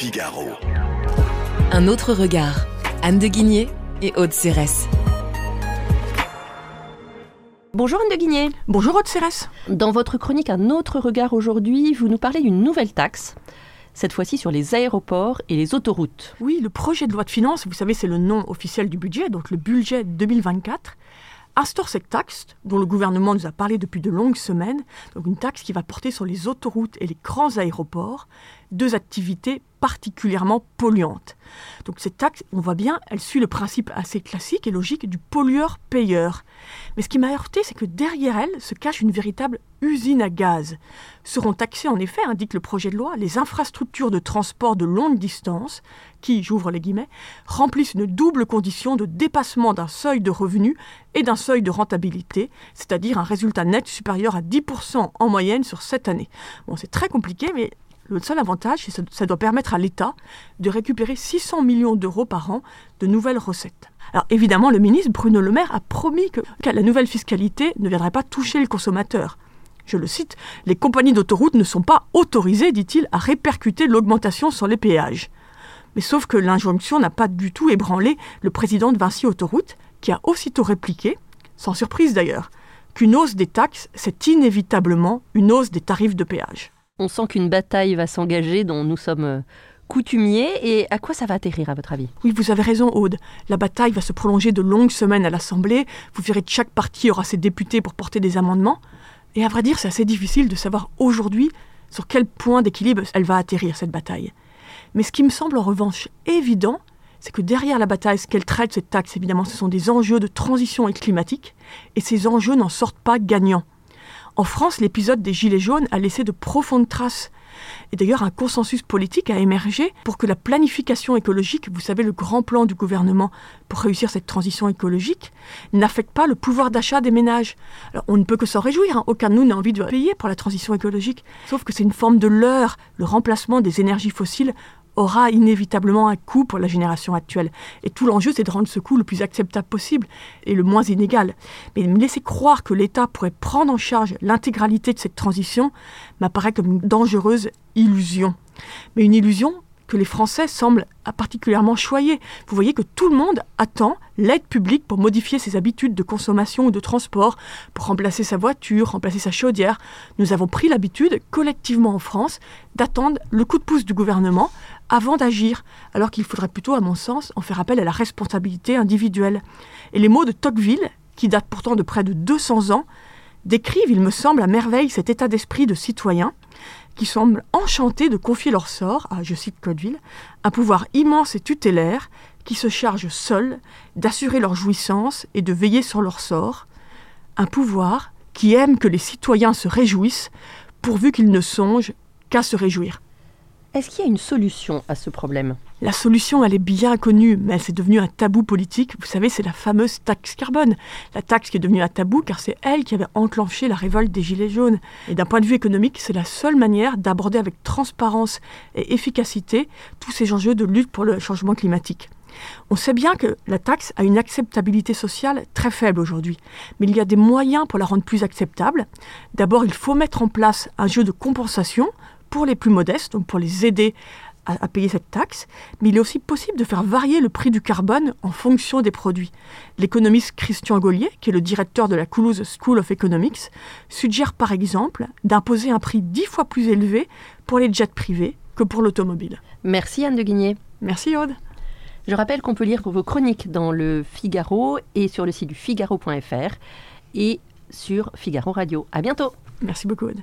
Figaro. Un autre regard. Anne de Guigné et Aude Cérès. Bonjour Anne de Guigné. Bonjour Aude Cérès. Dans votre chronique Un autre regard aujourd'hui, vous nous parlez d'une nouvelle taxe, cette fois-ci sur les aéroports et les autoroutes. Oui, le projet de loi de finances, vous savez, c'est le nom officiel du budget, donc le budget 2024, instaure cette taxe dont le gouvernement nous a parlé depuis de longues semaines, donc une taxe qui va porter sur les autoroutes et les grands aéroports, deux activités particulièrement polluantes. Donc cette taxe, on voit bien, elle suit le principe assez classique et logique du pollueur-payeur. Mais ce qui m'a heurté, c'est que derrière elle se cache une véritable usine à gaz. Seront taxées en effet, indique le projet de loi, les infrastructures de transport de longue distance qui, j'ouvre les guillemets, remplissent une double condition de dépassement d'un seuil de revenu et d'un seuil de rentabilité, c'est-à-dire un résultat net supérieur à 10% en moyenne sur cette année. Bon, c'est très compliqué, mais le seul avantage, c'est que ça doit permettre à l'État de récupérer 600 millions d'euros par an de nouvelles recettes. Alors évidemment, le ministre Bruno Le Maire a promis que, la nouvelle fiscalité ne viendrait pas toucher le consommateur. Je le cite, les compagnies d'autoroutes ne sont pas autorisées, dit-il, à répercuter l'augmentation sur les péages. Mais sauf que l'injonction n'a pas du tout ébranlé le président de Vinci Autoroute, qui a aussitôt répliqué, sans surprise d'ailleurs, qu'une hausse des taxes, c'est inévitablement une hausse des tarifs de péage. On sent qu'une bataille va s'engager dont nous sommes euh, coutumiers. Et à quoi ça va atterrir, à votre avis? Oui, vous avez raison, Aude. La bataille va se prolonger de longues semaines à l'Assemblée. Vous verrez que chaque parti aura ses députés pour porter des amendements. Et à vrai dire, c'est assez difficile de savoir aujourd'hui sur quel point d'équilibre elle va atterrir, cette bataille. Mais ce qui me semble en revanche évident, c'est que derrière la bataille, ce qu'elle traite, cette taxe, évidemment, ce sont des enjeux de transition climatique, et ces enjeux n'en sortent pas gagnants. En France, l'épisode des Gilets jaunes a laissé de profondes traces. Et d'ailleurs, un consensus politique a émergé pour que la planification écologique, vous savez, le grand plan du gouvernement pour réussir cette transition écologique, n'affecte pas le pouvoir d'achat des ménages. Alors, on ne peut que s'en réjouir, hein. aucun de nous n'a envie de payer pour la transition écologique, sauf que c'est une forme de leurre, le remplacement des énergies fossiles aura inévitablement un coût pour la génération actuelle. Et tout l'enjeu, c'est de rendre ce coût le plus acceptable possible et le moins inégal. Mais me laisser croire que l'État pourrait prendre en charge l'intégralité de cette transition m'apparaît comme une dangereuse illusion. Mais une illusion que les Français semblent particulièrement choyés. Vous voyez que tout le monde attend l'aide publique pour modifier ses habitudes de consommation ou de transport, pour remplacer sa voiture, remplacer sa chaudière. Nous avons pris l'habitude, collectivement en France, d'attendre le coup de pouce du gouvernement avant d'agir, alors qu'il faudrait plutôt, à mon sens, en faire appel à la responsabilité individuelle. Et les mots de Tocqueville, qui datent pourtant de près de 200 ans, décrivent, il me semble, à merveille cet état d'esprit de citoyen qui semblent enchantés de confier leur sort à, je cite Claudeville, un pouvoir immense et tutélaire qui se charge seul d'assurer leur jouissance et de veiller sur leur sort, un pouvoir qui aime que les citoyens se réjouissent pourvu qu'ils ne songent qu'à se réjouir. Est-ce qu'il y a une solution à ce problème? La solution, elle est bien connue, mais elle s'est devenue un tabou politique. Vous savez, c'est la fameuse taxe carbone. La taxe qui est devenue un tabou car c'est elle qui avait enclenché la révolte des Gilets jaunes. Et d'un point de vue économique, c'est la seule manière d'aborder avec transparence et efficacité tous ces enjeux de lutte pour le changement climatique. On sait bien que la taxe a une acceptabilité sociale très faible aujourd'hui, mais il y a des moyens pour la rendre plus acceptable. D'abord, il faut mettre en place un jeu de compensation pour les plus modestes, donc pour les aider à, payer cette taxe, mais il est aussi possible de faire varier le prix du carbone en fonction des produits. L'économiste Christian Gaulier, qui est le directeur de la Toulouse School of Economics, suggère par exemple d'imposer un prix dix fois plus élevé pour les jets privés que pour l'automobile. Merci Anne de Guigné. Merci Aude. Je rappelle qu'on peut lire vos chroniques dans le Figaro et sur le site du figaro.fr et sur Figaro Radio. À bientôt. Merci beaucoup Aude.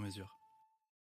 mesure.